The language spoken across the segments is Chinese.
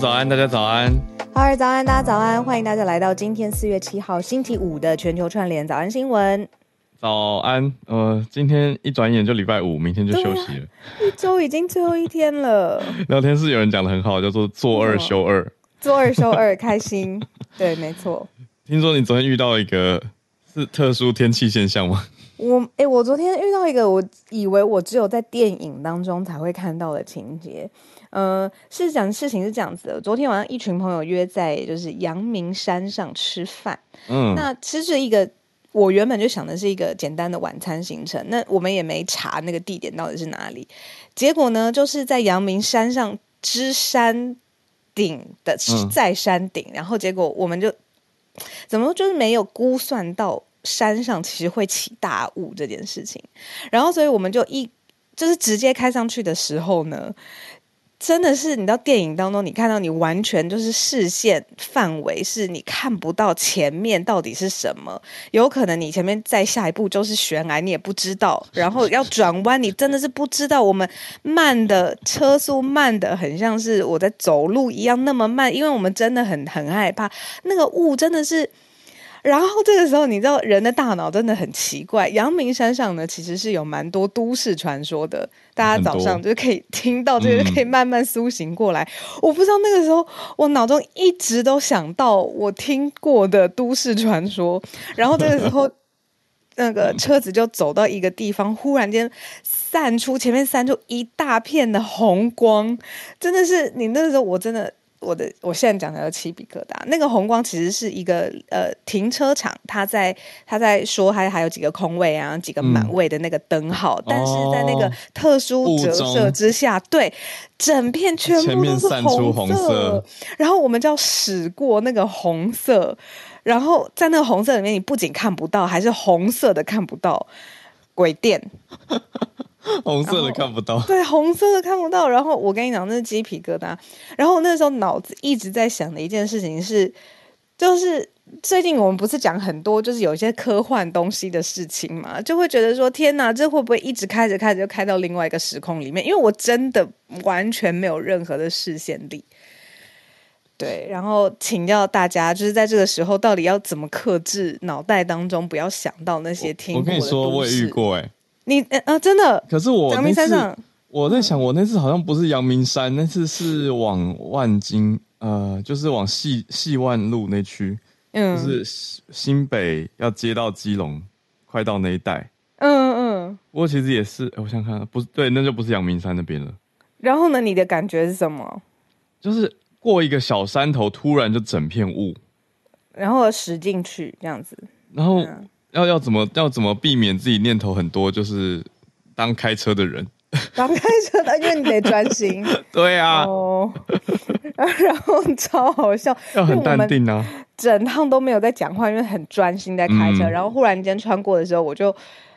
早安，大家早安。好，早安，大家早安。欢迎大家来到今天四月七号星期五的全球串联早安新闻。早安，呃，今天一转眼就礼拜五，明天就休息了。一周已经最后一天了。聊天室有人讲的很好，叫做“做二休二”，做二休二，开心。对，没错。听说你昨天遇到一个是特殊天气现象吗？我哎、欸，我昨天遇到一个，我以为我只有在电影当中才会看到的情节。呃，是讲事情是这样子的。昨天晚上一群朋友约在就是阳明山上吃饭，嗯，那其实是一个我原本就想的是一个简单的晚餐行程。那我们也没查那个地点到底是哪里，结果呢，就是在阳明山上之山顶的在山顶，嗯，然后结果我们就怎么就是没有估算到。山上其实会起大雾这件事情，然后所以我们就一就是直接开上去的时候呢，真的是你到电影当中，你看到你完全就是视线范围是你看不到前面到底是什么，有可能你前面再下一步就是悬崖，你也不知道，然后要转弯，你真的是不知道。我们慢的车速慢的很像是我在走路一样那么慢，因为我们真的很很害怕那个雾真的是。然后这个时候，你知道人的大脑真的很奇怪。阳明山上呢，其实是有蛮多都市传说的。大家早上就可以听到这个，可以慢慢苏醒过来。嗯。我不知道那个时候，我脑中一直都想到我听过的都市传说。然后这个时候，那个车子就走到一个地方，忽然间散出前面散出一大片的红光，真的是你那个时候，我真的。我的我现在讲的叫起鸡皮疙瘩，那个红光其实是一个呃停车场，他在他在说还还有几个空位啊，几个满位的那个灯号，嗯，但是在那个特殊折射之下，对，整片全部都是红色，红色，然后我们就要驶过那个红色，然后在那个红色里面，你不仅看不到，还是红色的看不到鬼电。红色的看不到，对，红色的看不到。然后我跟你讲，那是鸡皮疙瘩。然后那时候脑子一直在想的一件事情是，就是最近我们不是讲很多，就是有一些科幻东西的事情嘛，就会觉得说，天哪，这会不会一直开着开着就开到另外一个时空里面？因为我真的完全没有任何的视线力。对，然后请教大家，就是在这个时候，到底要怎么克制脑袋当中不要想到那些听？我跟你说，我也遇过哎、欸。你呃，真的？可是我那次，我在想，我那次好像不是阳明山，那次是往万金，呃，就是往细细万路那区，嗯，就是新北要接到基隆，快到那一带，嗯嗯。不过其实也是，我想看，不是对，那就不是阳明山那边了。然后呢，你的感觉是什么？就是过一个小山头，突然就整片雾，然后驶进去这样子，然后。嗯要要怎么要怎么避免自己念头很多？就是当开车的人，当开车的，因为你得专心。对啊，哦，然后超好笑，要很淡定啊。整趟都没有在讲话，因为很专心在开车。嗯。然后忽然间穿过的时候，我就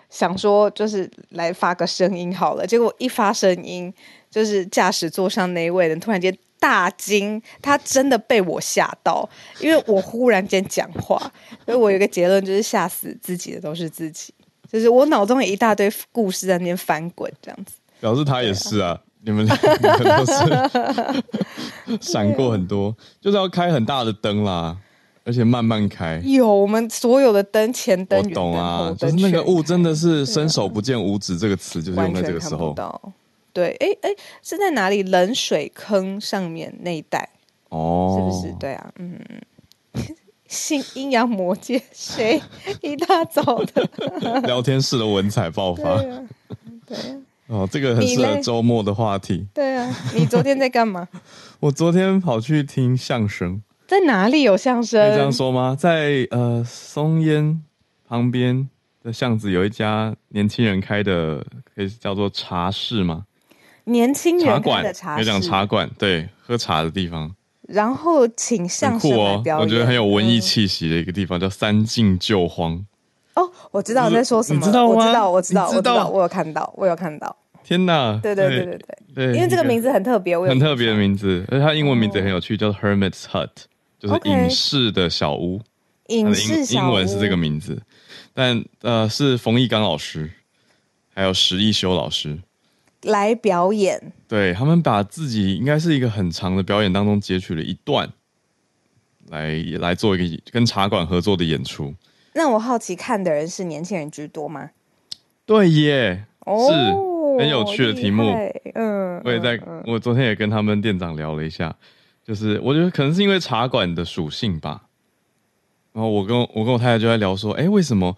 想说，就是来发个声音好了。结果一发声音，就是驾驶座上那一位人突然间。大惊，他真的被我吓到，因为我忽然间讲话，所以我有一个结论，就是吓死自己的都是自己，就是我脑中有一大堆故事在那边翻滚，这样子。表示他也是啊，啊你们 两个都是闪过很多，就是要开很大的灯啦。而且慢慢开。有我们所有的灯，前灯、我懂啊，就是那个雾真的是伸手不见五指，这个词就是用在这个时候。对，哎哎，是在哪里？冷水坑上面那一带哦，是不是？对啊，嗯，新阴阳魔界谁 一大早的聊天室的文采爆发，对啊，对啊哦，这个很适合周末的话题。对啊，你昨天在干嘛？我昨天跑去听相声，在哪里有相声？可以这样说吗？在呃松烟旁边的巷子有一家年轻人开的，可以叫做茶室吗？年轻人的茶室，有讲茶馆，对，喝茶的地方。然后请相声来表演，哦，我觉得很有文艺气息的一个地方，嗯、叫三进旧荒。哦，我知道你在说什么，知道？我知道，我知道，我知道，我有看到，我有看到。天哪！对对对对对，对，因为这个名字很特别，我很特别的名字，而且它英文名字也很有趣，叫 Hermit's Hut，就是隐士的小屋。隐士小屋，英文是这个名字，但呃是冯一刚老师，还有石一修老师。来表演，对，他们把自己应该是一个很长的表演当中截取了一段，来来做一个跟茶馆合作的演出。那我好奇，看的人是年轻人居多吗？对耶，哦、是很有趣的题目。嗯，我也在、嗯，我昨天也跟他们店长聊了一下，就是我觉得可能是因为茶馆的属性吧。然后我跟我跟我太太就在聊说，哎，为什么？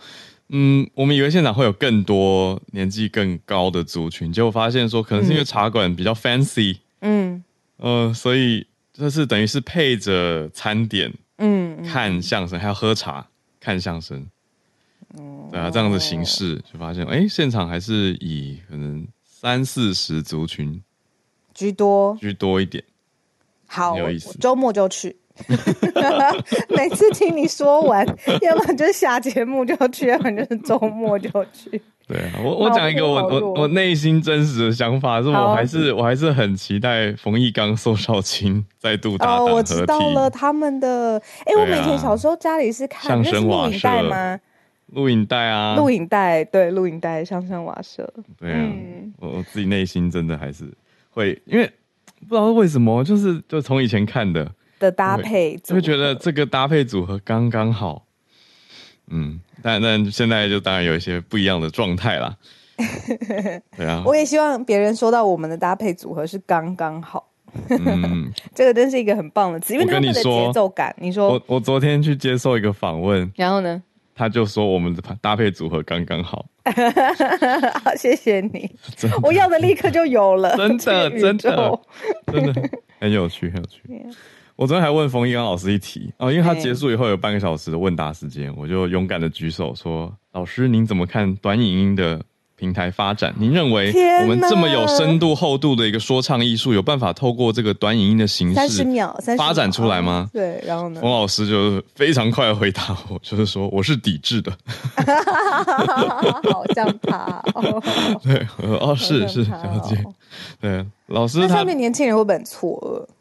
嗯，我们以为现场会有更多年纪更高的族群，结果发现说，可能是因为茶馆比较 fancy，嗯，呃，所以这是等于是配着餐点，嗯，看相声，还要喝茶看相声，哦，对啊，这样的形式就发现，哎，现场还是以可能三四十族群居多，居多一点，好，有意思，周末就去。每次听你说完，要么就是下节目就去，要么就是周末就去。对啊，我我讲一个我我我内心真实的想法，是我还是我还是很期待冯一刚、宋少卿再度搭档我知道了他们的。哎、欸，我以前小时候家里是看相声瓦舍吗？录影带啊，录影带，对，录影带，相声瓦舍。对啊，嗯、我我自己内心真的还是会，因为不知道为什么，就是就从以前看的。的搭配，就会觉得这个搭配组合刚刚好，嗯，但但现在就当然有一些不一样的状态啦。对啊，我也希望别人说到我们的搭配组合是刚刚好，嗯，这个真是一个很棒的词，因为他们的节奏感。你说，我我昨天去接受一个访问，然后呢，他就说我们的搭配组合刚刚好。好，谢谢你，我要的立刻就有了，真的真的真的很有趣，很有趣。我昨天还问冯一刚老师一题哦，因为他结束以后有半个小时的问答时间，我就勇敢的举手说：“老师，您怎么看短影音的平台发展？您认为我们这么有深度厚度的一个说唱艺术，有办法透过这个短影音的形式三十秒发展出来吗？”对，然后呢？冯老师就非常快的回答我，就是说我是抵制的。好像他哦，对，哦，是是，了解。对，老师他，那上面年轻人会不会很错愕？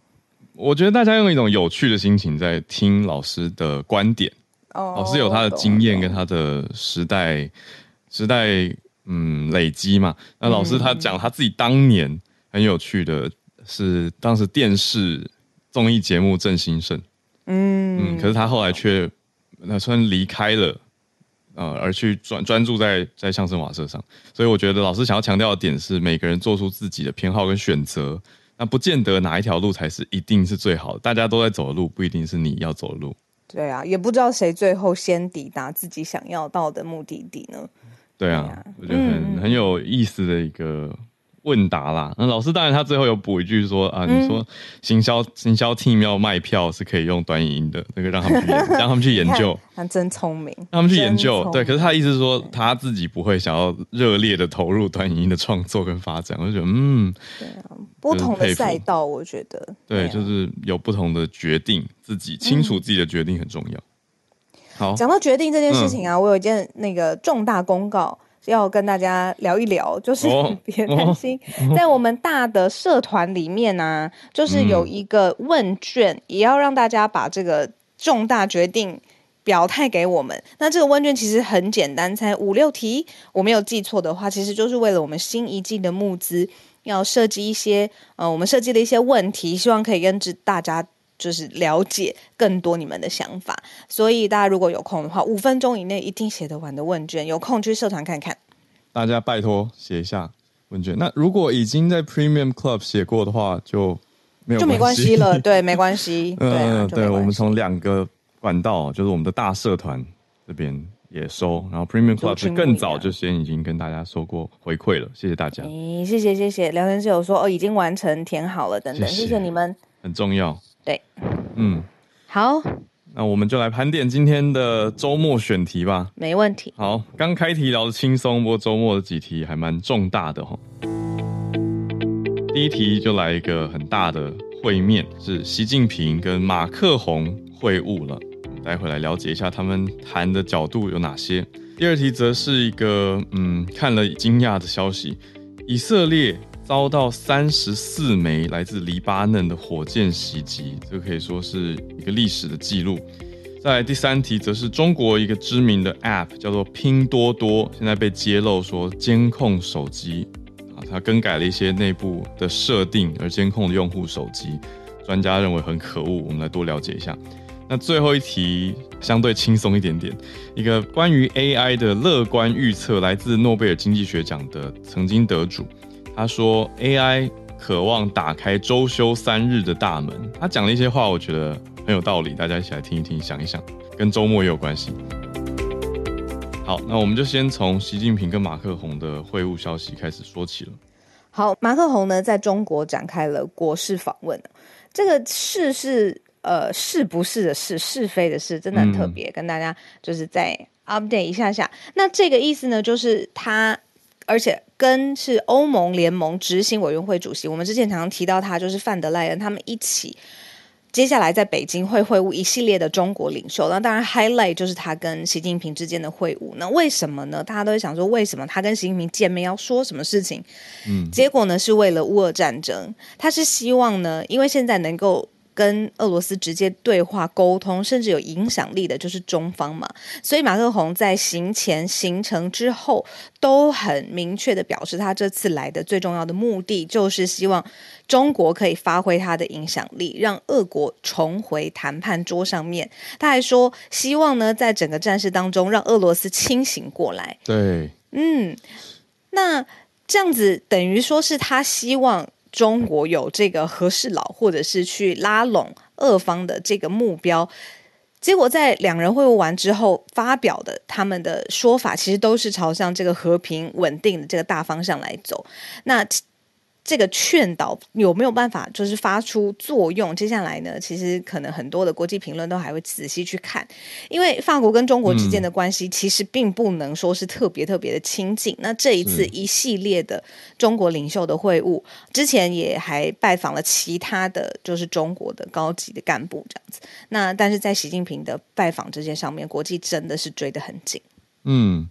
我觉得大家用一种有趣的心情在听老师的观点，oh, 老师有他的经验跟他的时代时代嗯累积嘛。那老师他讲他自己当年很有趣的是，当时电视综艺节目正兴盛，嗯嗯，可是他后来却那算离开了，呃，而去专专注在在相声瓦舍上。所以我觉得老师想要强调的点是，每个人做出自己的偏好跟选择。那不见得哪一条路才是一定是最好的，大家都在走的路不一定是你要走的路。对啊，也不知道谁最后先抵达自己想要到的目的地呢？对啊，我觉得很、嗯、很有意思的一个。问答啦，那老师当然他最后有补一句说啊，你说行销行销 team 要卖票是可以用短影音的，那个让他们去 让他们去研究，他真聪明，让他们去研究。对，可是他的意思是说他自己不会想要热烈的投入短影音的创作跟发展，我就觉得嗯，对啊，不同的赛道，我觉得对，对，就是有不同的决定，自己清楚自己的决定很重要。好，讲到决定这件事情啊，嗯、我有一件那个重大公告。要跟大家聊一聊，就是 别担心，在我们大的社团里面呢、啊，就是有一个问卷，也要让大家把这个重大决定表态给我们。那这个问卷其实很简单，才五六题，我没有记错的话，其实就是为了我们新一季的募资，要设计一些呃，我们设计的一些问题，希望可以跟大家就是了解更多你们的想法。所以大家如果有空的话，五分钟以内一定写得完的问卷，有空去社团看看。大家拜托写一下问卷。那如果已经在 Premium Club 写过的话，就没有就没关系了。对，没关系。嗯、对、啊，对，我们从两个管道，就是我们的大社团这边。也收，然后 Premium Club 是更早就先已经跟大家说过回馈了，谢谢大家。哎，谢谢谢谢，聊天室友说哦已经完成填好了等等，谢谢，谢谢你们，很重要。对，嗯，好，那我们就来盘点今天的周末选题吧。没问题。好，刚开题聊的轻松，不过周末的几题还蛮重大的哈。第一题就来一个很大的会面，是习近平跟马克宏会晤了。待会来了解一下他们谈的角度有哪些。第二题则是一个嗯，看了惊讶的消息：以色列遭到三十四枚来自黎巴嫩的火箭袭击，这可以说是一个历史的记录。再来第三题则是中国一个知名的 App 叫做拼多多，现在被揭露说监控手机啊，它更改了一些内部的设定而监控用户手机，专家认为很可恶。我们来多了解一下。那最后一题相对轻松一点点，一个关于 AI 的乐观预测，来自诺贝尔经济学奖的曾经得主，他说 AI 渴望打开周休三日的大门。他讲了一些话，我觉得很有道理，大家一起来听一听，想一想，跟周末也有关系。好，那我们就先从习近平跟马克宏的会晤消息开始说起了。好，马克宏呢在中国展开了国事访问，这个事是。呃，是不是的是是非的是，真的很特别，嗯，跟大家就是再 update 一下下。那这个意思呢，就是他，而且跟是欧盟联盟执行委员会主席，我们之前常常提到他，就是范德赖恩，他们一起接下来在北京会会晤一系列的中国领袖。那当然 highlight 就是他跟习近平之间的会晤。那为什么呢？大家都会想说，为什么他跟习近平见面要说什么事情？嗯，结果呢是为了乌俄战争，他是希望呢，因为现在能够。跟俄罗斯直接对话沟通，甚至有影响力的，就是中方嘛。所以马克宏在行前、行程之后，都很明确的表示，他这次来的最重要的目的，就是希望中国可以发挥他的影响力，让俄国重回谈判桌上面。他还说，希望呢，在整个战事当中，让俄罗斯清醒过来。对，嗯，那这样子等于说是他希望。中国有这个和事佬，或者是去拉拢俄方的这个目标，结果在两人会晤完之后发表的他们的说法，其实都是朝向这个和平稳定的这个大方向来走。那。这个劝导有没有办法就是发出作用？接下来呢，其实可能很多的国际评论都还会仔细去看，因为法国跟中国之间的关系其实并不能说是特别特别的亲近。那这一次一系列的中国领袖的会晤，之前也还拜访了其他的就是中国的高级的干部这样子。那但是在习近平的拜访这些上面，国际真的是追得很紧。嗯。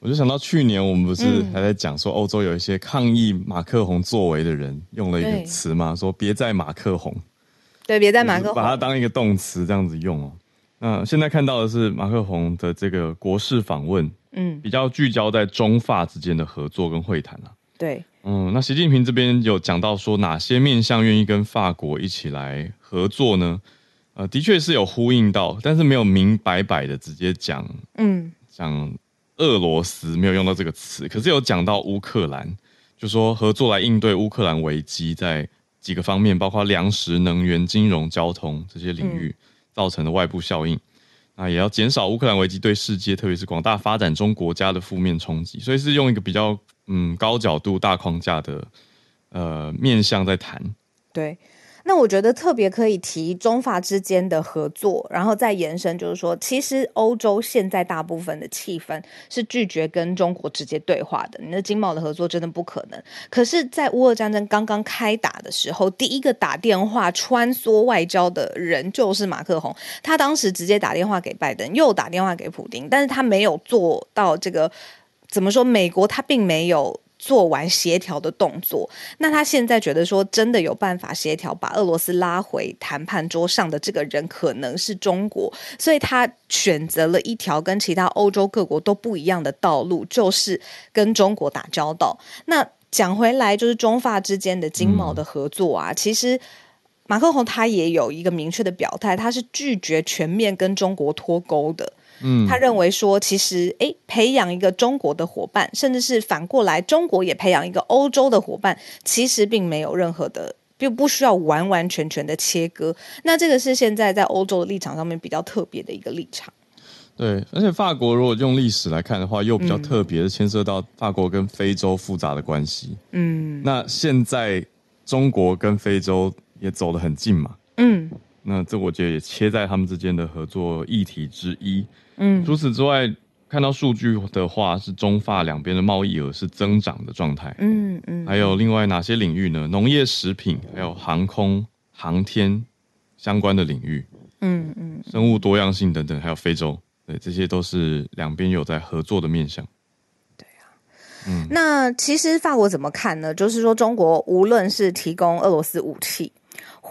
我就想到去年我们不是还在讲说欧洲有一些抗议马克宏作为的人用了一个词嘛，说别再马克宏，对，别再马克宏，把它当一个动词这样子用哦。那现在看到的是马克宏的这个国事访问，嗯，比较聚焦在中法之间的合作跟会谈啊。对，嗯，那习近平这边有讲到说哪些面向愿意跟法国一起来合作呢？呃，的确是有呼应到，但是没有明白白的直接讲，嗯，讲。俄罗斯没有用到这个词，可是有讲到乌克兰，就说合作来应对乌克兰危机，在几个方面，包括粮食、能源、金融、交通这些领域造成的外部效应，嗯、那也要减少乌克兰危机对世界，特别是广大发展中国家的负面冲击，所以是用一个比较嗯高角度、大框架的呃面向在谈。对。那我觉得特别可以提中法之间的合作，然后再延伸，就是说，其实欧洲现在大部分的气氛是拒绝跟中国直接对话的。你的经贸的合作真的不可能。可是，在乌俄战争刚刚开打的时候，第一个打电话穿梭外交的人就是马克宏。他当时直接打电话给拜登，又打电话给普丁，但是他没有做到这个，怎么说？美国他并没有。做完协调的动作，那他现在觉得说真的有办法协调把俄罗斯拉回谈判桌上的这个人可能是中国，所以他选择了一条跟其他欧洲各国都不一样的道路，就是跟中国打交道。那讲回来，就是中法之间的经贸的合作啊，嗯、其实马克宏他也有一个明确的表态，他是拒绝全面跟中国脱钩的。嗯，他认为说，其实诶，培养一个中国的伙伴，甚至是反过来，中国也培养一个欧洲的伙伴，其实并没有任何的，并不需要完完全全的切割。那这个是现在在欧洲的立场上面比较特别的一个立场。对，而且法国如果用历史来看的话，又比较特别的牵涉到法国跟非洲复杂的关系。嗯，那现在中国跟非洲也走得很近嘛。嗯，那这我觉得也切在他们之间的合作议题之一。嗯，除此之外，看到数据的话，是中法两边的贸易额是增长的状态。嗯嗯，还有另外哪些领域呢？农业、食品，还有航空、航天相关的领域。嗯嗯，生物多样性等等，还有非洲，对，这些都是两边有在合作的面向。对啊，嗯，那其实法国怎么看呢？就是说，中国无论是提供俄罗斯武器。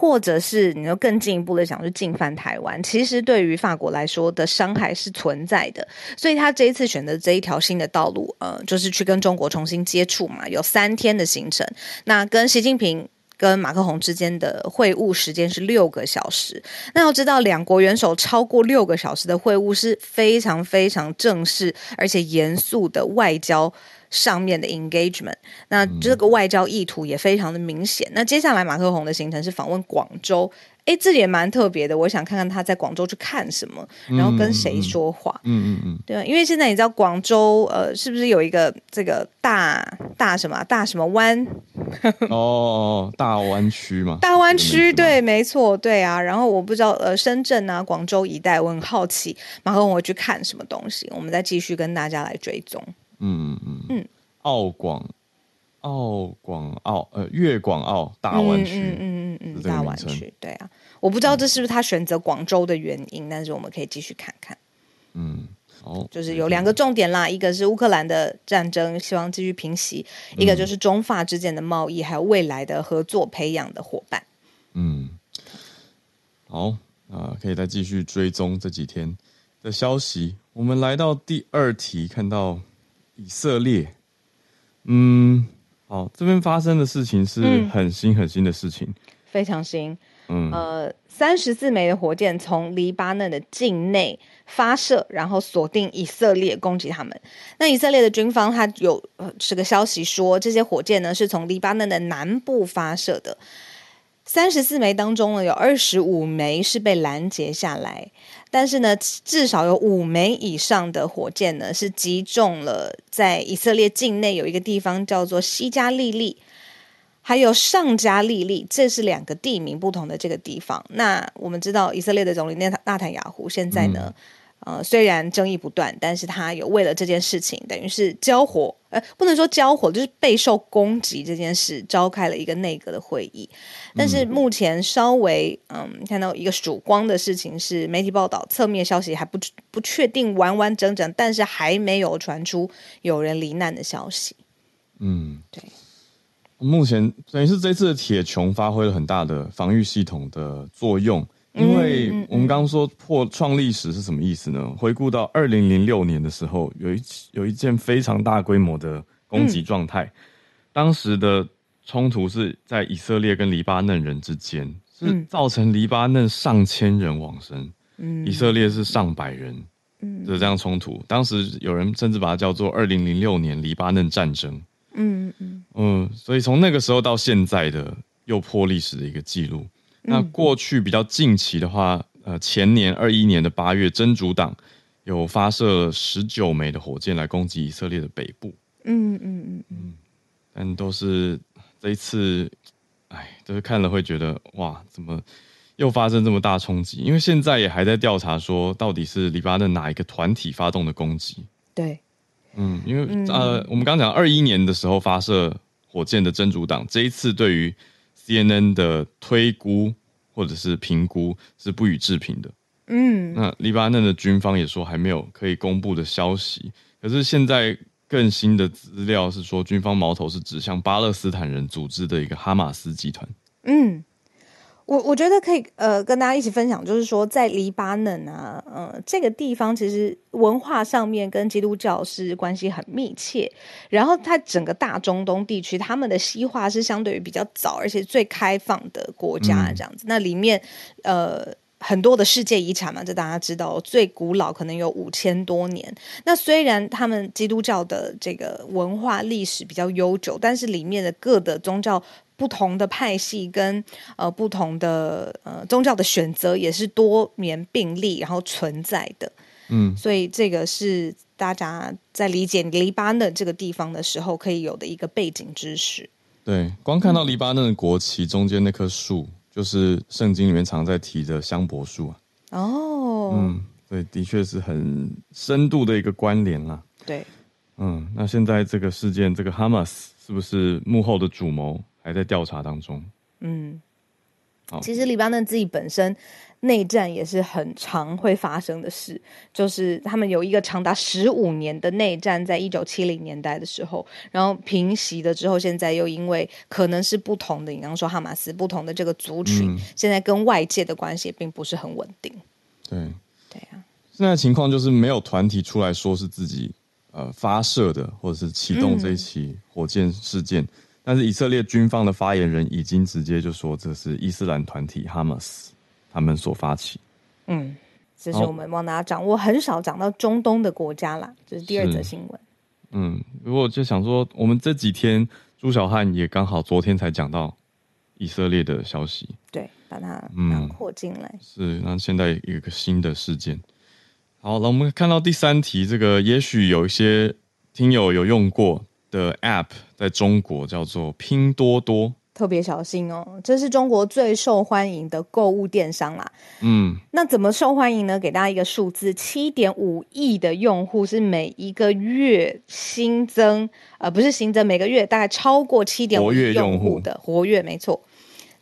或者是你要更进一步的想去进犯台湾，其实对于法国来说的伤害是存在的，所以他这一次选择这一条新的道路，呃，就是去跟中国重新接触嘛，有三天的行程。那跟习近平跟马克宏之间的会晤时间是六个小时。那要知道，两国元首超过六个小时的会晤是非常非常正式而且严肃的外交。上面的 engagement，那这个外交意图也非常的明显。嗯、那接下来马克宏的行程是访问广州，哎，这也蛮特别的。我想看看他在广州去看什么，然后跟谁说话。嗯嗯嗯，嗯，对，因为现在你知道广州呃，是不是有一个这个大大什么大什么湾？哦，大湾区嘛。大湾区，对，没错，对啊。然后我不知道呃，深圳啊，广州一带，我很好奇马克宏会去看什么东西。我们再继续跟大家来追踪。嗯嗯嗯，澳广澳广澳呃粤广澳大湾区，嗯嗯嗯嗯，大湾区，对啊，我不知道这是不是他选择广州的原因，但是我们可以继续看看。嗯，好，就是有两个重点啦，一个是乌克兰的战争，希望继续平息；一个就是中法之间的贸易，还有未来的合作培养的伙伴。嗯，好啊，可以再继续追踪这几天的消息。我们来到第二题，看到。以色列，嗯，好，这边发生的事情是很新很新的事情，嗯、非常新。嗯，呃，三十四枚的火箭从黎巴嫩的境内发射，然后锁定以色列，攻击他们。那以色列的军方他有呃这个消息说，这些火箭呢是从黎巴嫩的南部发射的。三十四枚当中呢，有二十五枚是被拦截下来。但是呢，至少有五枚以上的火箭呢是击中了在以色列境内有一个地方叫做西加利利，还有上加利利，这是两个地名不同的这个地方。那我们知道以色列的总理内塔纳坦雅胡现在呢，呃，虽然争议不断，但是他有为了这件事情，等于是交火。呃，不能说交火，就是备受攻击这件事，召开了一个内阁的会议。但是目前稍微嗯，看到一个曙光的事情是，媒体报道侧面消息还不不确定完完整整，但是还没有传出有人罹难的消息。嗯，对。目前等于是这次的铁穹发挥了很大的防御系统的作用。因为我们刚刚说破创历史是什么意思呢？回顾到二零零六年的时候，有一有一件非常大规模的攻击状态，当时的冲突是在以色列跟黎巴嫩人之间，是造成黎巴嫩上千人往生，以色列是上百人，的这样冲突。当时有人甚至把它叫做二零零六年黎巴嫩战争。嗯嗯嗯，所以从那个时候到现在的又破历史的一个记录。那过去比较近期的话，呃，前年二一年的八月，真主党有发射十九枚的火箭来攻击以色列的北部。嗯嗯嗯嗯，但都是这一次，哎，就是看了会觉得哇，怎么又发生这么大冲击？因为现在也还在调查，说到底是黎巴嫩哪一个团体发动的攻击？对，嗯，因为呃，我们刚刚讲二一年的时候发射火箭的真主党，这一次对于 CNN 的推估或者是评估是不予置评的。嗯，那黎巴嫩的军方也说还没有可以公布的消息。可是现在更新的资料是说，军方矛头是指向巴勒斯坦人组织的一个哈马斯集团。嗯，我我觉得可以呃跟大家一起分享，就是说在黎巴嫩啊，呃这个地方其实文化上面跟基督教是关系很密切。然后它整个大中东地区，他们的西化是相对于比较早，而且最开放的国家这样子。嗯、那里面呃很多的世界遗产嘛，这大家知道，最古老可能有五千多年。那虽然他们基督教的这个文化历史比较悠久，但是里面的各的宗教。不同的派系跟呃不同的呃宗教的选择也是多年并立，然后存在的。嗯，所以这个是大家在理解黎巴嫩这个地方的时候可以有的一个背景知识。对，光看到黎巴嫩的国旗中间那棵树，嗯、就是圣经里面常在提的香柏树啊。哦，嗯，对，的确是很深度的一个关联啦。对，嗯，那现在这个事件，这个哈马斯是不是幕后的主谋？还在调查当中。嗯，好，其实黎巴嫩自己本身内战也是很常会发生的事，就是他们有一个长达十五年的内战，在一九七零年代的时候，然后平息了之后，现在又因为可能是不同的，你刚刚说哈马斯不同的这个族群，嗯、现在跟外界的关系并不是很稳定。对，对啊，现在情况就是没有团体出来说是自己呃发射的，或者是启动这一起火箭事件。嗯。但是以色列军方的发言人已经直接就说，这是伊斯兰团体哈马斯他们所发起。嗯，这是我们帮大家掌握很少讲到中东的国家啦，这是第二则新闻。嗯，如果就想说，我们这几天朱小汉也刚好昨天才讲到以色列的消息，对，把它囊括进来。嗯、是，那现在有一个新的事件。好那，我们看到第三题，这个也许有一些听友有用过。的 App 在中国叫做拼多多，特别小心哦，这是中国最受欢迎的购物电商啦。嗯，那怎么受欢迎呢？给大家一个数字：七点五亿的用户是每一个月新增，呃，不是新增，每个月大概超过七点五亿用户的活跃，没错。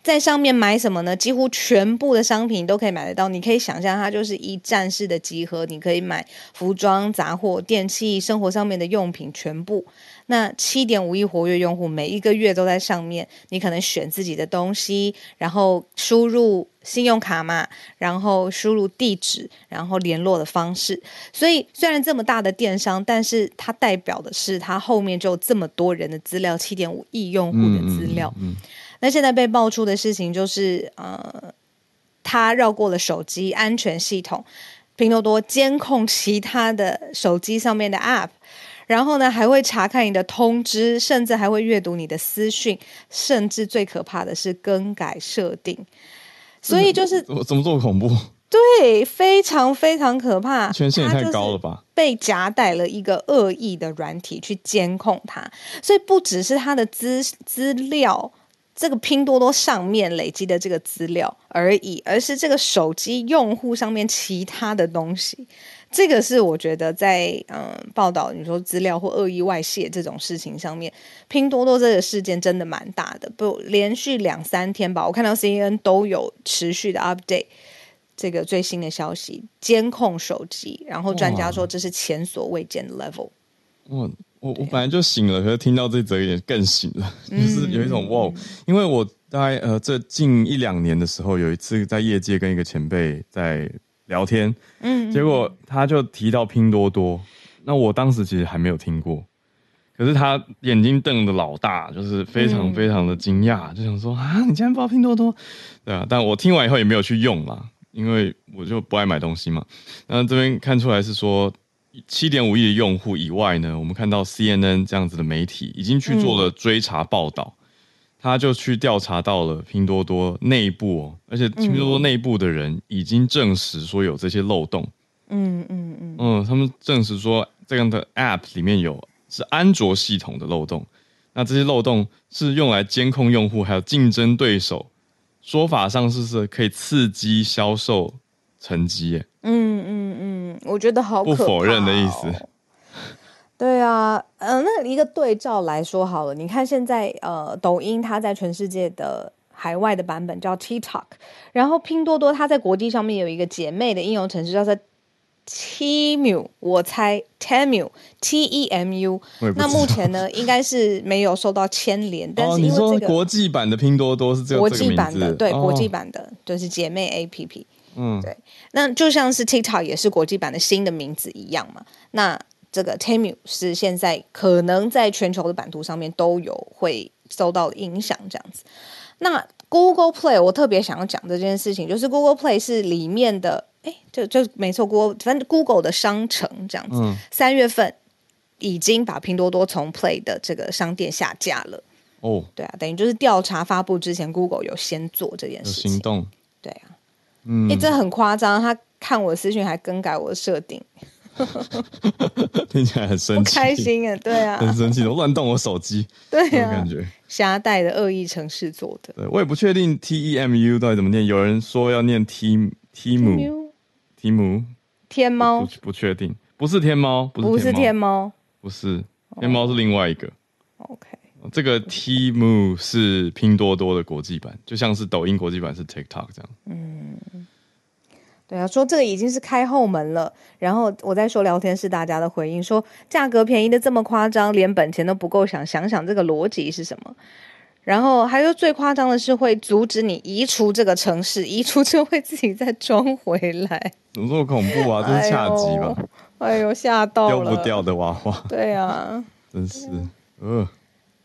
在上面买什么呢？几乎全部的商品都可以买得到。你可以想象，它就是一站式的集合。你可以买服装、杂货、电器、生活上面的用品，全部。那七点五亿活跃用户，每一个月都在上面。你可能选自己的东西，然后输入信用卡嘛，然后输入地址，然后联络的方式。所以虽然这么大的电商，但是它代表的是它后面就这么多人的资料，七点五亿用户的资料。嗯那现在被爆出的事情就是，呃，他绕过了手机安全系统，拼多多监控其他的手机上面的 App，然后呢还会查看你的通知，甚至还会阅读你的私讯，甚至最可怕的是更改设定。所以就是怎么怎么这么恐怖？对，非常非常可怕。权限也太高了吧？被夹带了一个恶意的软体去监控它，所以不只是他的资资料。这个拼多多上面累积的这个资料而已，而是这个手机用户上面其他的东西，这个是我觉得在嗯报道你说资料或恶意外泄这种事情上面，拼多多这个事件真的蛮大的，不连续两三天吧，我看到 CNN 都有持续的 update 这个最新的消息，监控手机，然后专家说这是前所未见的 level。我我本来就醒了，可是听到这则有点更醒了，嗯、就是有一种哇！因为我大概呃这近一两年的时候，有一次在业界跟一个前辈在聊天，嗯，结果他就提到拼多多，那我当时其实还没有听过，可是他眼睛瞪得老大，就是非常非常的惊讶，嗯、就想说啊，你竟然不知道拼多多？对啊，但我听完以后也没有去用啦，因为我就不爱买东西嘛。那这边看出来是说。七点五亿的用户以外呢，我们看到 CNN 这样子的媒体已经去做了追查报道，嗯、他就去调查到了拼多多内部哦，而且拼多多内部的人已经证实说有这些漏洞。嗯嗯嗯嗯，他们证实说这样的 App 里面有是安卓系统的漏洞，那这些漏洞是用来监控用户还有竞争对手，说法上是是可以刺激销售成绩耶。嗯嗯嗯，我觉得好可怕、哦、不否认的意思。对啊，嗯、呃，那一个对照来说好了，你看现在呃，抖音它在全世界的海外的版本叫 TikTok，然后拼多多它在国际上面有一个姐妹的应用程式叫做 Temu，我猜 Temu，T E M U。那目前呢，应该是没有受到牵连。但是因为这个、哦、你说国际版的拼多多是这个国际版的，对，哦、国际版的就是姐妹 A P P。嗯，对。那就像是 TikTok 也是国际版的新的名字一样嘛。那这个 Temu 是现在可能在全球的版图上面都有会受到影响这样子。那 Google Play 我特别想要讲这件事情，就是 Google Play 是里面的。哎，就就没错，Google 反正 Google 的商城这样子，三、嗯、月份已经把拼多多从 Play 的这个商店下架了。哦，对啊，等于就是调查发布之前，Google 有先做这件事情，行动。对啊，嗯，哎，这很夸张，他看我的私讯还更改我的设定，听起来很生气，开心啊，对啊，很生气，乱动我手机，对啊，感觉。瞎带的恶意城市做的。对，我也不确定 T E M U 到底怎么念，有人说要念 T Temu。提姆，天猫？不不确定，不是天猫，不是天猫，不是天猫。是另外一个。OK，这个 Temu 是拼多多的国际版，就像是抖音国际版是 TikTok 这样。嗯，对啊，说这个已经是开后门了。然后我在说聊天室大家的回应，说价格便宜的这么夸张，连本钱都不够想，想想这个逻辑是什么？然后还有最夸张的是会阻止你移除这个城市，移除之后会自己再装回来。怎么这么恐怖啊？这是恰吉吧？哎呦，吓到了！丢不掉的娃娃。对啊，真是，呃，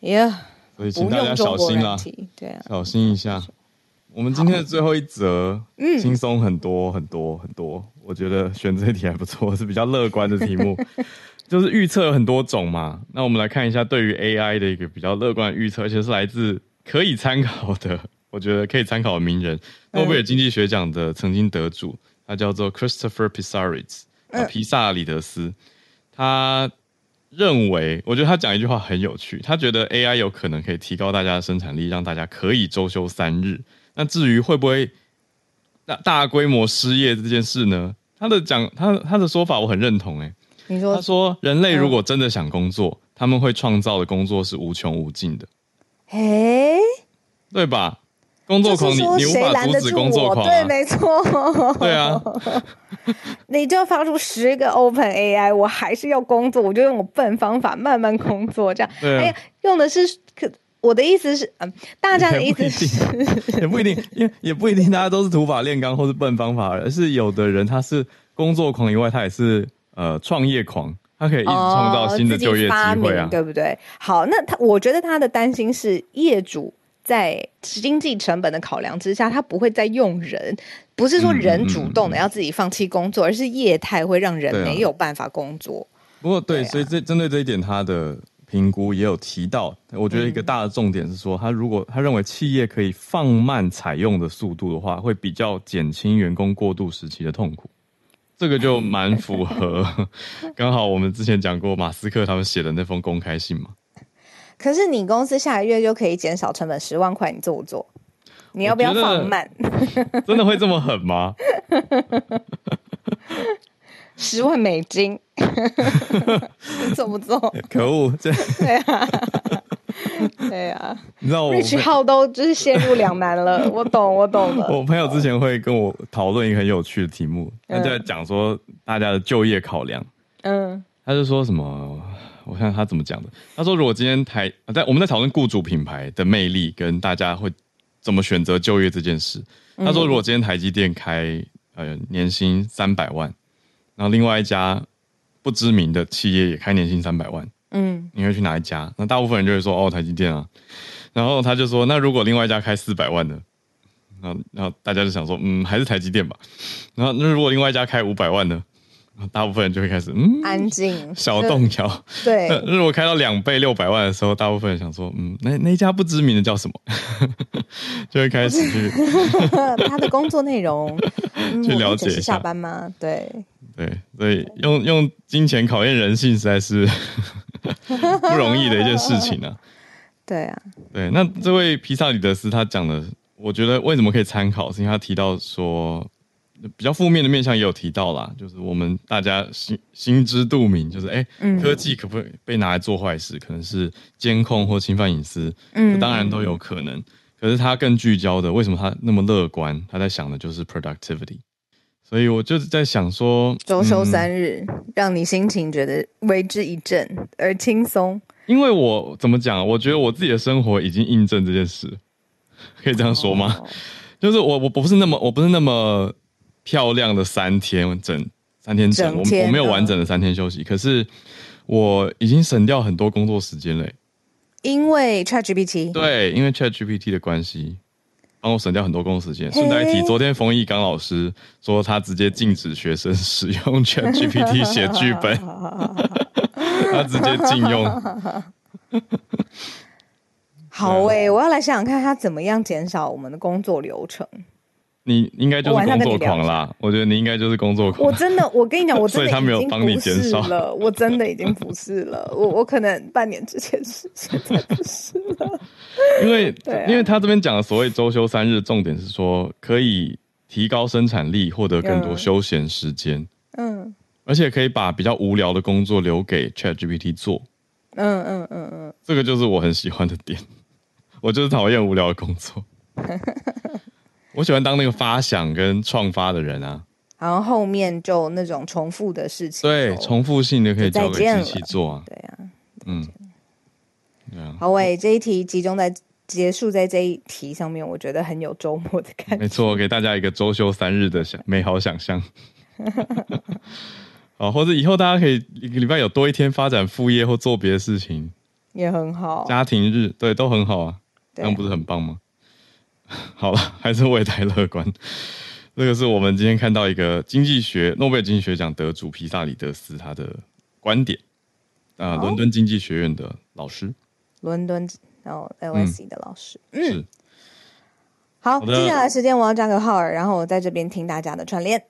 耶、yeah,。所以请大家小心啦，对啊，小心一下。我们今天的最后一则，嗯，轻松很多很多很多。我觉得选这题还不错，是比较乐观的题目。就是预测有很多种嘛，那我们来看一下对于 AI 的一个比较乐观的预测，而且是来自可以参考的，我觉得可以参考的名人，诺贝尔经济学奖的曾经得主，他叫做 Christopher 啊，皮萨里德斯，他认为，我觉得他讲一句话很有趣，他觉得 AI 有可能可以提高大家的生产力，让大家可以周休三日。那至于会不会大大规模失业这件事呢？他的讲，他他的说法我很认同，诶。你说他说：“人类如果真的想工作，他们会创造的工作是无穷无尽的。诶，对吧？工作狂，你你无法阻止工作狂、啊。对，没错。对啊，你就发出十个 Open AI，我还是要工作，我就用我笨方法慢慢工作，这样。对、啊，哎呀，用的是可，我的意思是，嗯，大家的意思是，也不一定，因为也不一定，大家都是土法炼钢或是笨方法，而是有的人他是工作狂以外，他也是。”呃，创业狂，他可以一直创造新的就业机会啊，哦、对不对？好，那他我觉得他的担心是业主在经济成本的考量之下，他不会再用人，不是说人主动的要自己放弃工作，嗯嗯嗯、而是业态会让人没有办法工作。不过对，对、啊，所以这针对这一点，他的评估也有提到，我觉得一个大的重点是说，他如果他认为企业可以放慢采用的速度的话，会比较减轻员工过渡时期的痛苦。这个就 蛮符合，刚好我们之前讲过马斯克他们写的那封公开信嘛。可是你公司下个月就可以减少成本十万块，你做不做？你要不要放慢？真的会这么狠吗？十万美金，你做不做？可恶！这对啊。对啊，你知道我 Rich 号都就是陷入两难了。我懂，我懂了。我朋友之前会跟我讨论一个很有趣的题目，他就在讲说大家的就业考量。嗯，他就说什么？我看他怎么讲的。他说，如果今天台在我们在讨论雇主品牌的魅力跟大家会怎么选择就业这件事。他说，如果今天台积电开呃年薪三百万，然后另外一家不知名的企业也开年薪三百万。嗯，你会去哪一家？那大部分人就会说哦，台积电啊。然后他就说，那如果另外一家开四百万的，然后然后大家就想说，嗯，还是台积电吧。然后那如果另外一家开五百万的，大部分人就会开始嗯，安静，小动摇。对，那如果开到两倍六百万的时候，大部分人想说，嗯，那那一家不知名的叫什么？就会开始去 他的工作内容，去了解一下。下班吗？对对，所以用用金钱考验人性，实在是。不容易的一件事情呢、啊。对啊，对，那这位皮萨里德斯他讲的，我觉得为什么可以参考，是因为他提到说，比较负面的面向也有提到啦，就是我们大家心心知肚明，就是哎、欸，科技可不可以被拿来做坏事？可能是监控或侵犯隐私，嗯，当然都有可能。可是他更聚焦的，为什么他那么乐观？他在想的就是 productivity。所以我就是在想说，周休三日、嗯、让你心情觉得为之一振而轻松。因为我怎么讲？我觉得我自己的生活已经印证这件事，可以这样说吗？哦、就是我我不是那么我不是那么漂亮的三天整三天整，整天我我没有完整的三天休息，可是我已经省掉很多工作时间嘞。因为 ChatGPT，对，因为 ChatGPT 的关系。帮我省掉很多工作时间。顺带一提，昨天冯翊纲老师说他直接禁止学生使用 ChatGPT 写剧本，他直接禁用。好诶、欸，我要来想想看他怎么样减少我们的工作流程。你应该就是工作狂啦，我，我觉得你应该就是工作狂。我真的，我跟你讲，我真的 已经帮你减少。我真的已经不是了，我我可能半年之前是，现在不是了。因为，啊、因为他这边讲的所谓周休三日，重点是说可以提高生产力，获得更多休闲时间。嗯，而且可以把比较无聊的工作留给 ChatGPT 做。嗯嗯嗯嗯，这个就是我很喜欢的点。我就是讨厌无聊的工作。我喜欢当那个发想跟创发的人啊，然后后面就那种重复的事情，对，重复性的可以交给机器做啊，对啊，嗯，好喂，这一题集中在结束在这一题上面，我觉得很有周末的感觉，没错，给大家一个周休三日的想美好想象，好，或者以后大家可以一个礼拜有多一天发展副业或做别的事情，也很好，家庭日对都很好啊，这样不是很棒吗？好了，还是我也太乐观。这个是我们今天看到一个经济学诺贝尔经济学奖得主皮萨里德斯他的观点啊，伦敦经济学院的老师，伦敦然后 LSE 的老师，嗯，是好。接下来时间我要加个号，然后我在这边听大家的串联。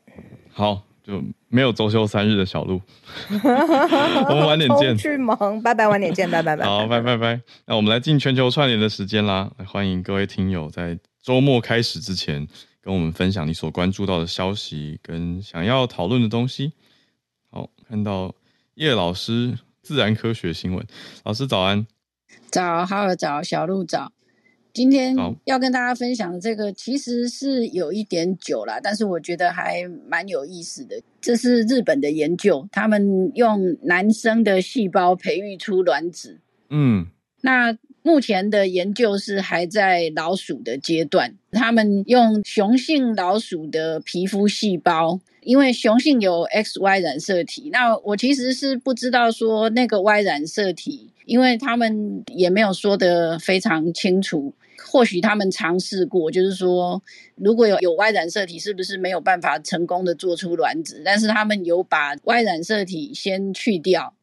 好，就没有周休三日的小路，我们晚点见。去忙，拜拜，晚点见，拜拜拜。好，拜拜拜。那我们来进全球串联的时间啦，来欢迎各位听友在。周末开始之前，跟我们分享你所关注到的消息跟想要讨论的东西。好，看到叶老师自然科学新闻，老师早安。早，哈尔早，小鹿早。今天要跟大家分享的这个其实是有一点久了，但是我觉得还蛮有意思的。这是日本的研究，他们用男生的细胞培育出卵子。嗯，那。目前的研究是还在老鼠的阶段，他们用雄性老鼠的皮肤细胞，因为雄性有 XY 染色体。那我其实是不知道说那个 Y 染色体，因为他们也没有说得非常清楚。或许他们尝试过，就是说如果有有 Y 染色体，是不是没有办法成功的做出卵子？但是他们有把 Y 染色体先去掉。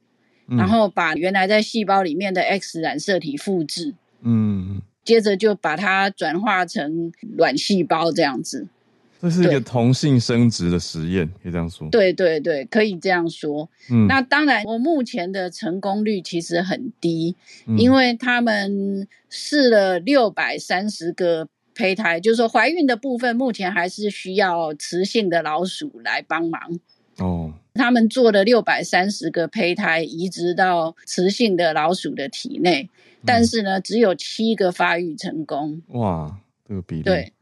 然后把原来在细胞里面的 X 染色体复制，嗯，接着就把它转化成卵细胞这样子。这是一个同性生殖的实验，可以这样说。对对对，可以这样说。嗯，那当然，我目前的成功率其实很低，嗯，因为他们试了六百三十个胚胎，就是说怀孕的部分目前还是需要雌性的老鼠来帮忙。哦。他们做了六百三十个胚胎移植到雌性的老鼠的体内，但是呢，只有七个发育成功。哇，这个比例。对，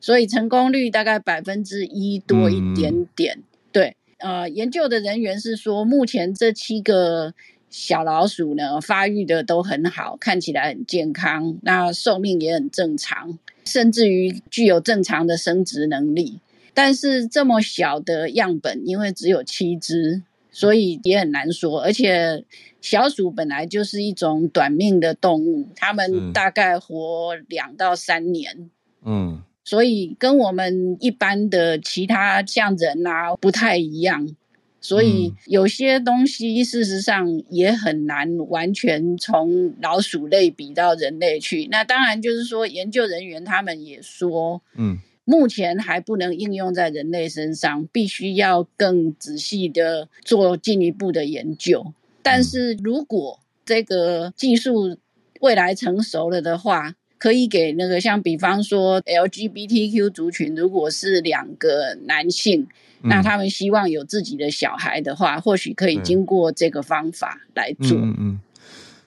所以成功率大概百分之一多一点点。嗯、对，呃，研究的人员是说，目前这七个小老鼠呢，发育的都很好，看起来很健康，那寿命也很正常，甚至于具有正常的生殖能力。但是这么小的样本，因为只有七只，所以也很难说。而且小鼠本来就是一种短命的动物，它们大概活两到三年。嗯，所以跟我们一般的其他像人啊不太一样。所以有些东西事实上也很难完全从老鼠类比到人类去。那当然就是说，研究人员他们也说，嗯。目前还不能应用在人类身上，必须要更仔细的做进一步的研究。但是如果这个技术未来成熟了的话，可以给那个像比方说 LGBTQ 族群，如果是两个男性，那他们希望有自己的小孩的话，或许可以经过这个方法来做。嗯嗯。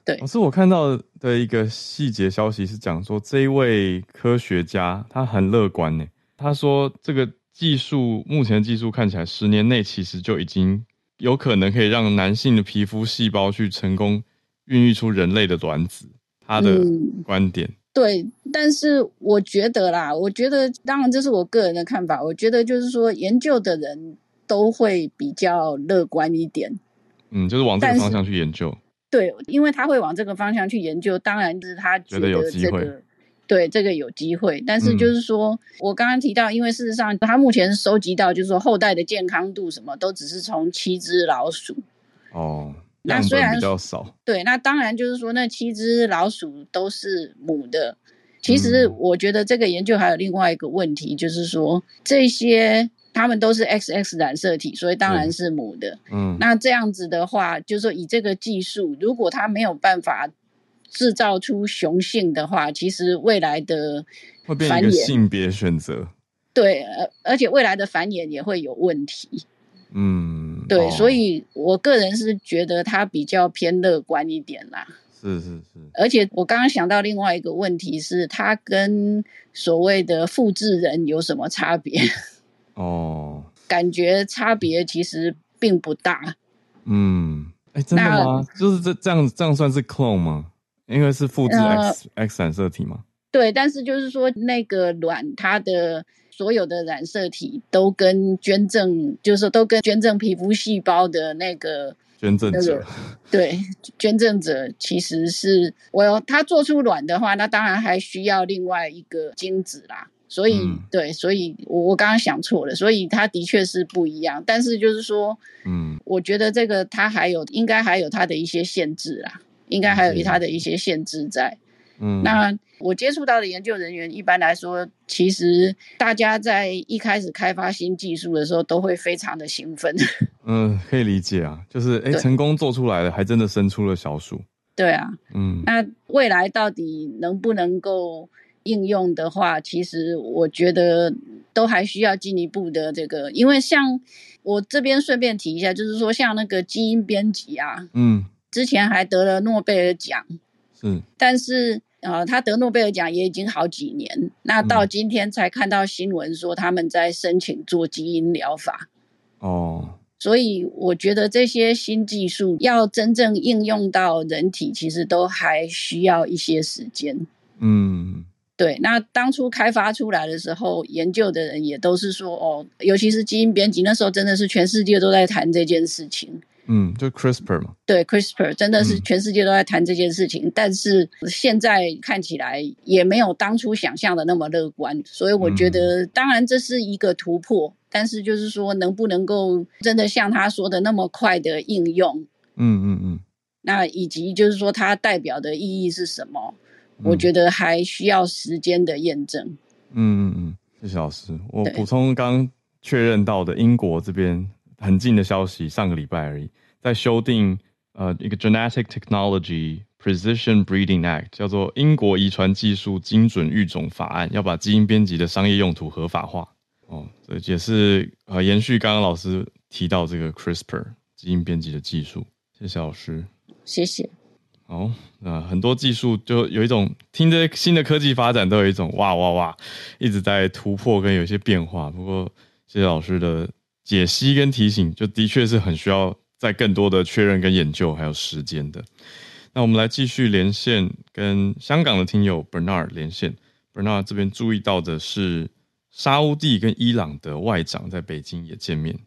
对，老师，我看到的一个细节消息是讲说，这一位科学家他很乐观呢。他说，这个技术目前技术看起来，十年内其实就已经有可能可以让男性的皮肤细胞去成功孕育出人类的卵子。他的观点、嗯、对，但是我觉得啦，我觉得当然这是我个人的看法。我觉得就是说，研究的人都会比较乐观一点。嗯，就是往这个方向去研究。对，因为他会往这个方向去研究，当然是他觉得、有机会。对，这个有机会。但是就是说、嗯、我刚刚提到，因为事实上他目前收集到，就是说后代的健康度什么都只是从七只老鼠。哦。那虽然比较少，对，那当然就是说，那七只老鼠都是母的。其实我觉得这个研究还有另外一个问题，就是说这些它们都是 XX 染色体，所以当然是母的。嗯，那这样子的话，就是说以这个技术，如果它没有办法制造出雄性的话，其实未来的会变成一个性别选择。对，而而且未来的繁衍也会有问题。嗯，对，哦，所以我个人是觉得他比较偏乐观一点啦。是是是，而且我刚刚想到另外一个问题是，它跟所谓的复制人有什么差别？哦，感觉差别其实并不大。嗯，哎，真的吗？就是这这样这样算是 clone 吗？因为是复制 X、呃、X 染色体吗？对，但是就是说那个卵它的。所有的染色体都跟捐赠，就是说都跟捐赠皮肤细胞的那个捐赠者，对，捐赠者其实是我有他做出卵的话，那当然还需要另外一个精子啦。所以，嗯、对，所以我我刚刚想错了，所以它的确是不一样。但是就是说，嗯，我觉得这个它还有应该还有它的一些限制啦，应该还有它的一些限制在。嗯，那我接触到的研究人员，一般来说，其实大家在一开始开发新技术的时候，都会非常的兴奋。嗯，可以理解啊，就是哎，成功做出来了，还真的生出了小鼠。对啊，嗯，那未来到底能不能够应用的话，其实我觉得都还需要进一步的这个，因为像我这边顺便提一下，就是说像那个基因编辑啊，嗯，之前还得了诺贝尔奖。嗯，但是呃，他得诺贝尔奖也已经好几年，那到今天才看到新闻说他们在申请做基因疗法。哦，所以我觉得这些新技术要真正应用到人体，其实都还需要一些时间。嗯，对。那当初开发出来的时候，研究的人也都是说，哦，尤其是基因编辑，那时候真的是全世界都在谈这件事情。嗯，就 CRISPR 嘛。对，CRISPR 真的是全世界都在谈这件事情，嗯，但是现在看起来也没有当初想象的那么乐观，所以我觉得，当然这是一个突破，嗯，但是就是说，能不能够真的像他说的那么快的应用？嗯嗯嗯。那以及就是说，它代表的意义是什么？嗯，我觉得还需要时间的验证。嗯嗯嗯，谢谢老师，我补充刚确认到的英国这边。很近的消息，上个礼拜而已，在修订呃一个 Genetic Technology Precision Breeding Act，叫做英国遗传技术精准育种法案，要把基因编辑的商业用途合法化。哦，这也是呃延续刚刚老师提到这个 CRISPR 基因编辑的技术。谢谢老师，谢谢。哦，那很多技术就有一种听着新的科技发展都有一种哇哇哇，一直在突破跟有一些变化。不过谢谢老师的。解析跟提醒，就的确是很需要再更多的确认跟研究，还有时间的。那我们来继续连线，跟香港的听友 Bernard 连线。Bernard 这边注意到的是，沙乌地跟伊朗的外长在北京也见面。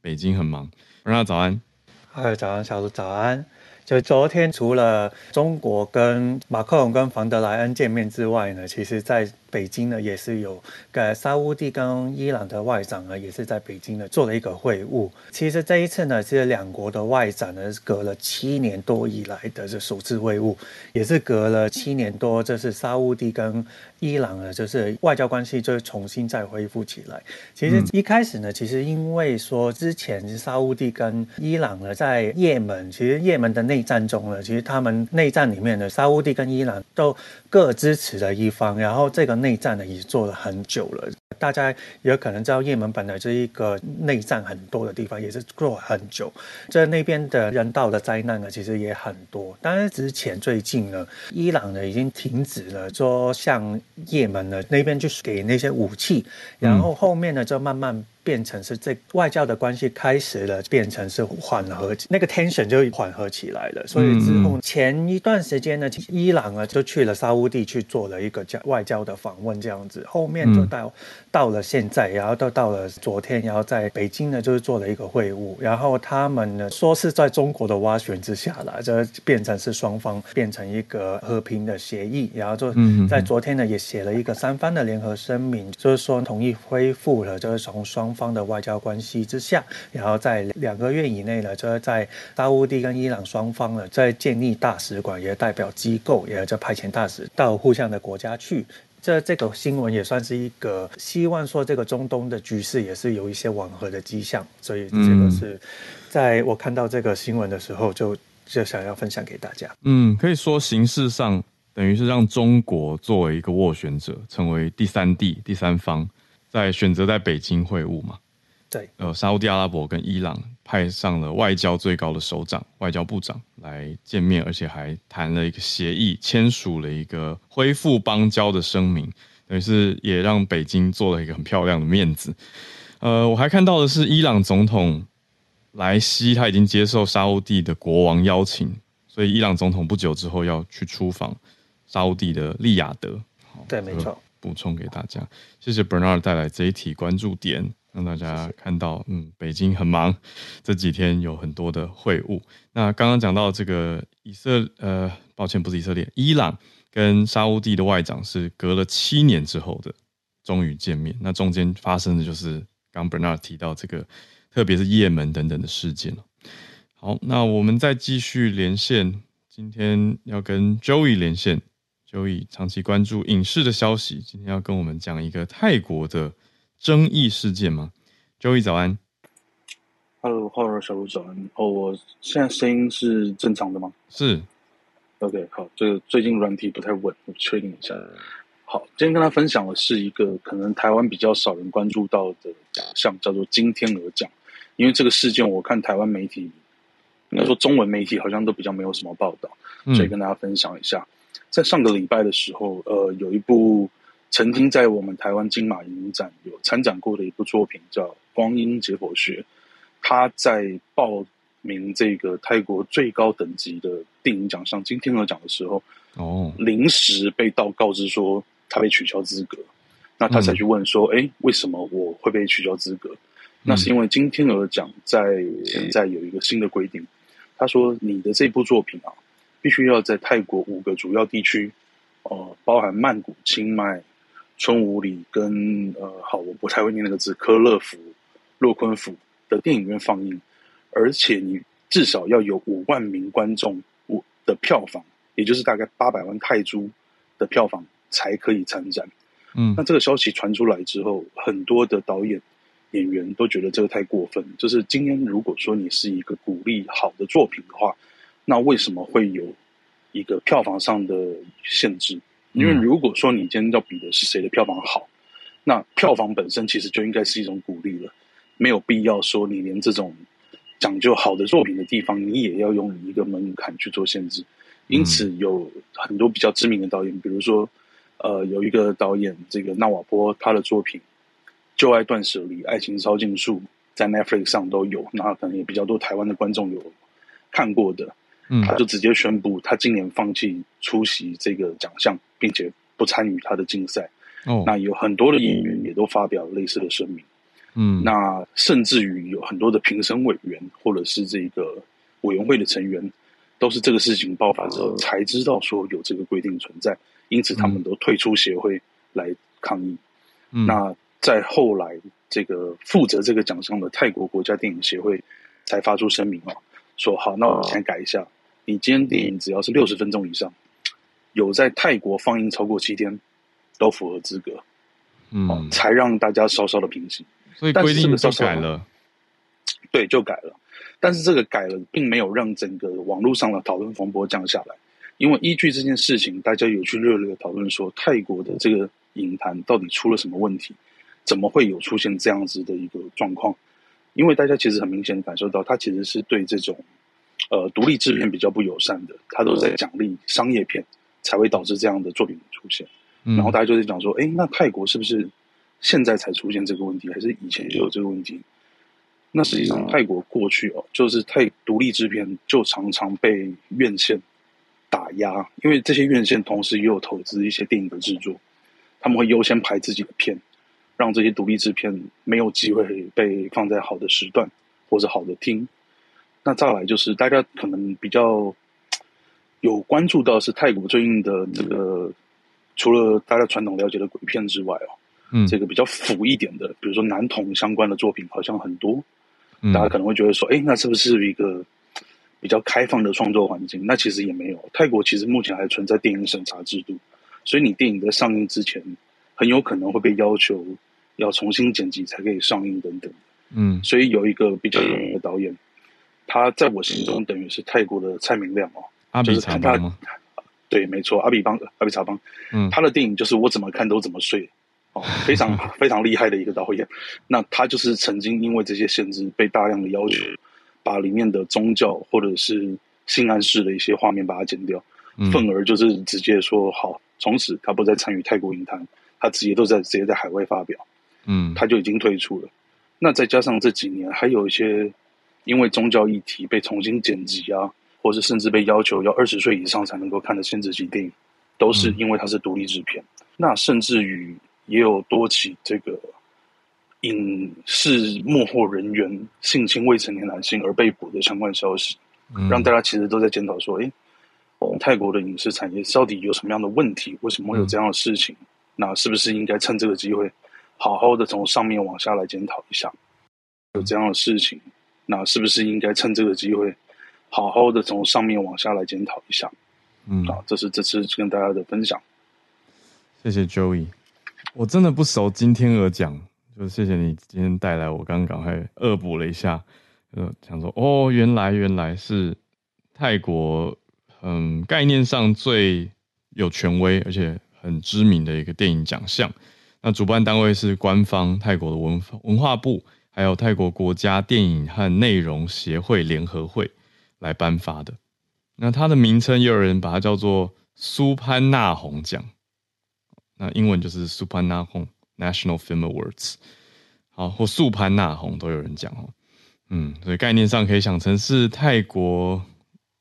北京很忙，Bernard 早安。嗨，早安，小卢早安。就昨天，除了中国跟马克龙跟冯德莱恩见面之外呢，其实在北京呢也是有呃沙乌地跟伊朗的外长呢，也是在北京呢做了一个会晤。其实这一次呢，其实两国的外长呢，隔了七年多以来的这首次会晤，也是隔了七年多，这是沙乌地跟伊朗呢，就是外交关系就重新再恢复起来。其实一开始呢，其实因为说之前沙乌地跟伊朗呢在也门，其实也门的内战中呢，其实他们内战里面呢，沙乌地跟伊朗都各支持了一方，然后这个内战呢已经做了很久了。大家也可能知道，也门本来是一个内战很多的地方，也是做很久，在那边的人道的灾难呢，其实也很多。当然之前最近呢，伊朗呢已经停止了说向也门呢那边就是给那些武器，然后后面呢就慢慢。变成是这外交的关系开始了，变成是缓和，那个 tension 就缓和起来了。所以之后前一段时间呢，伊朗呢就去了沙乌地去做了一个交外交的访问，这样子。后面就到到了现在，然后到到了昨天，然后在北京呢就是做了一个会晤。然后他们呢说是在中国的斡旋之下了，就变成是双方变成一个和平的协议。然后就在昨天呢也写了一个三方的联合声明，就是说同意恢复了，就是从双方的外交关系之下，然后在两个月以内呢，就在沙乌地跟伊朗双方呢，在建立大使馆，也代表机构，也在派遣大使到互相的国家去。这这个新闻也算是一个希望说，这个中东的局势也是有一些缓和的迹象。所以这个是在我看到这个新闻的时候就，就就想要分享给大家。嗯，可以说形式上等于是让中国作为一个斡旋者，成为第三地、第三方。在选择在北京会晤嘛？对，呃，沙乌地阿拉伯跟伊朗派上了外交最高的首长、外交部长来见面，而且还谈了一个协议，签署了一个恢复邦交的声明，等于是也让北京做了一个很漂亮的面子。呃，我还看到的是伊朗总统莱西，他已经接受沙乌地的国王邀请，所以伊朗总统不久之后要去出访沙乌地的利雅得。对，没错。补充给大家，谢谢 Bernard 带来这一题关注点，让大家看到，嗯，北京很忙，这几天有很多的会晤。那刚刚讲到这个以色，呃，抱歉，不是以色列，伊朗跟沙乌地的外长是隔了七年之后的终于见面。那中间发生的就是刚 Bernard 提到这个，特别是也门等等的事件。好，那我们再继续连线，今天要跟 Joey 连线。Joey 长期关注影视的消息，今天要跟我们讲一个泰国的争议事件吗？Joey 早安，Hello，Hello，小鹿早安。哦、oh，我现在声音是正常的吗？是，OK，好，这个最近软体不太稳，我确定一下。好，今天跟他分享的是一个可能台湾比较少人关注到的奖项，叫做金天鹅奖。因为这个事件，我看台湾媒体，应该说中文媒体好像都比较没有什么报道，所以跟大家分享一下。嗯在上个礼拜的时候，呃，有一部曾经在我们台湾金马影展有参展过的一部作品，叫《光阴解剖学》。他在报名这个泰国最高等级的电影奖项金天鹅奖的时候，哦，临时被到告知说他被取消资格。那他才去问说：“哎、嗯，为什么我会被取消资格？”那是因为金天鹅奖在现在有一个新的规定。他说：“你的这部作品啊。”必须要在泰国五个主要地区，呃，包含曼谷、清迈、春武里跟呃，好，我不太会念那个字，科勒府、洛坤府的电影院放映，而且你至少要有五万名观众的票房，也就是大概八百万泰铢的票房才可以参展。嗯，那这个消息传出来之后，很多的导演、演员都觉得这个太过分。就是今天如果说你是一个鼓励好的作品的话。那为什么会有一个票房上的限制？因为如果说你今天要比的是谁的票房好，那票房本身其实就应该是一种鼓励了，没有必要说你连这种讲究好的作品的地方，你也要用一个门槛去做限制。因此，有很多比较知名的导演，比如说，呃，有一个导演这个纳瓦波，他的作品《旧爱断舍离》《爱情烧尽树》在 Netflix 上都有，那可能也比较多台湾的观众有看过的。他就直接宣布，他今年放弃出席这个奖项，并且不参与他的竞赛。哦，那有很多的演员也都发表类似的声明。嗯，那甚至于有很多的评审委员或者是这个委员会的成员，都是这个事情爆发之后才知道说有这个规定存在，因此他们都退出协会来抗议。嗯，那在后来，这个负责这个奖项的泰国国家电影协会才发出声明哦，说好，那我们先改一下。你今天电影只要是六十分钟以上，有在泰国放映超过七天，都符合资格，嗯，才让大家稍稍的平息。所以规定就改了，对，就改了。但是这个改了，并没有让整个网络上的讨论风波降下来，因为依据这件事情，大家有去热烈的讨论说，泰国的这个影坛到底出了什么问题？怎么会有出现这样子的一个状况？因为大家其实很明显感受到，他其实是对这种呃独立制片比较不友善的，他都在奖励商业片，才会导致这样的作品出现。嗯、然后大家就在讲说，哎，那泰国是不是现在才出现这个问题，还是以前就有这个问题？那实际上，泰国过去哦，就是泰独立制片就常常被院线打压，因为这些院线同时也有投资一些电影的制作，他们会优先排自己的片。让这些独立制片没有机会被放在好的时段或者好的厅。那再来就是大家可能比较有关注到是泰国最近的这个，除了大家传统了解的鬼片之外哦，嗯，这个比较腐一点的，比如说男同相关的作品好像很多，大家可能会觉得说，哎，那是不是一个比较开放的创作环境？那其实也没有，泰国其实目前还存在电影审查制度，所以你电影在上映之前，很有可能会被要求。要重新剪辑才可以上映等等，嗯，所以有一个比较有名的导演，他在我心中等于是泰国的蔡明亮哦，阿比查邦吗？对，没错，阿比邦，阿比查邦，嗯，他的电影就是我怎么看都怎么睡，哦，非常非常厉害的一个导演。那他就是曾经因为这些限制，被大量的要求把里面的宗教或者是性暗示的一些画面把它剪掉，愤而就是直接说好，从此他不再参与泰国影坛，他直接都在直接在海外发表。嗯，他就已经退出了。那再加上这几年，还有一些因为宗教议题被重新剪辑啊，或是甚至被要求要二十岁以上才能够看的限制级电影，都是因为它是独立制片。嗯、那甚至于也有多起这个影视幕后人员性侵未成年男性而被捕的相关消息，嗯、让大家其实都在检讨说：诶，我们泰国的影视产业到底有什么样的问题？为什么会有这样的事情？嗯、那是不是应该趁这个机会？好好的从上面往下来检讨一下，有这样的事情，那是不是应该趁这个机会，好好的从上面往下来检讨一下？嗯，啊，这是这次跟大家的分享。谢谢 Joey，我真的不熟今天而讲，就谢谢你今天带来，我刚刚赶快恶补了一下，呃，想说哦，原来原来是泰国，嗯，概念上最有权威而且很知名的一个电影奖项。那主办单位是官方泰国的文文化部，还有泰国国家电影和内容协会联合会来颁发的。那它的名称也有人把它叫做苏潘纳红奖，那英文就是 Suphannahong National Film Awards，好，或素潘纳红都有人讲哦。嗯，所以概念上可以想成是泰国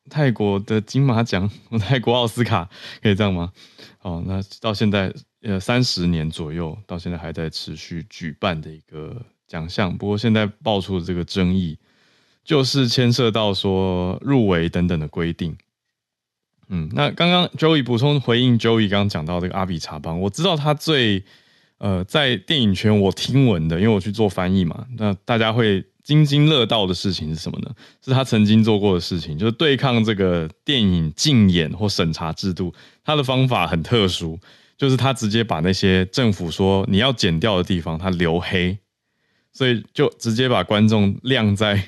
泰国的金马奖，泰国奥斯卡，可以这样吗？哦，那到现在。呃，三十年左右，到现在还在持续举办的一个奖项。不过现在爆出的这个争议，就是牵涉到说入围等等的规定。嗯，那刚刚 Joey 补充回应 Joey 刚刚讲到这个阿比查邦，我知道他最呃在电影圈我听闻的，因为我去做翻译嘛，那大家会津津乐道的事情是什么呢？是他曾经做过的事情，就是对抗这个电影禁演或审查制度，他的方法很特殊。就是他直接把那些政府说你要剪掉的地方，他留黑，所以就直接把观众晾在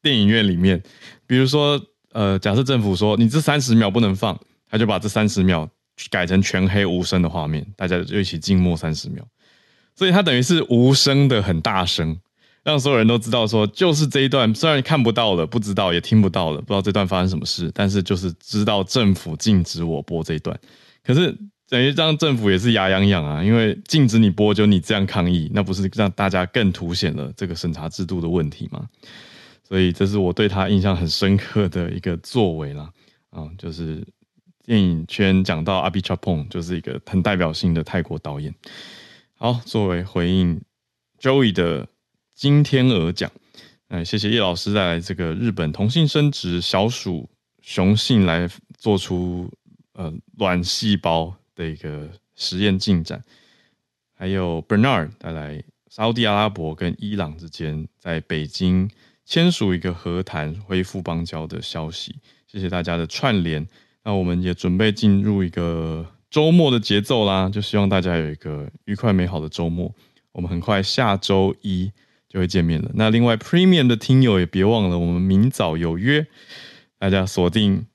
电影院里面。比如说，呃，假设政府说你这三十秒不能放，他就把这三十秒改成全黑无声的画面，大家就一起静默三十秒。所以他等于是无声的很大声，让所有人都知道说，就是这一段虽然看不到了，不知道也听不到了，不知道这段发生什么事，但是就是知道政府禁止我播这一段。可是。等于让政府也是牙痒痒啊，因为禁止你播，就你这样抗议，那不是让大家更凸显了这个审查制度的问题吗？所以这是我对他印象很深刻的一个作为啦。啊，就是电影圈讲到阿比查邦，就是一个很代表性的泰国导演。好，作为回应 Joey 的金天鹅奖，哎，谢谢叶老师带来这个日本同性生殖小鼠雄性来做出呃卵细胞。的一个实验进展，还有 Bernard 带来沙乌地阿拉伯跟伊朗之间在北京签署一个和谈恢复邦交的消息，谢谢大家的串联。那我们也准备进入一个周末的节奏啦，就希望大家有一个愉快美好的周末。我们很快下周一就会见面了。那另外 Premium 的听友也别忘了，我们明早有约，大家锁定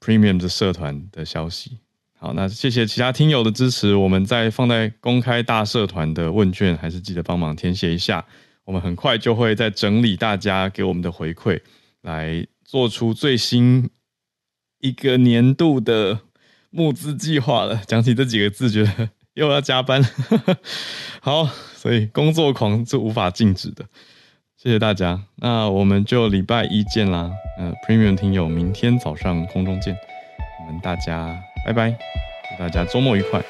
Premium 的社团的消息。好，那谢谢其他听友的支持，我们在放在公开大社团的问卷，还是记得帮忙填写一下。我们很快就会再整理大家给我们的回馈，来做出最新一个年度的募资计划了。讲起这几个字，觉得 又要加班了。好，所以工作狂是无法禁止的。谢谢大家，那我们就礼拜一见啦。呃，Premium 听友，明天早上空中见。我们大家拜拜，祝大家周末愉快。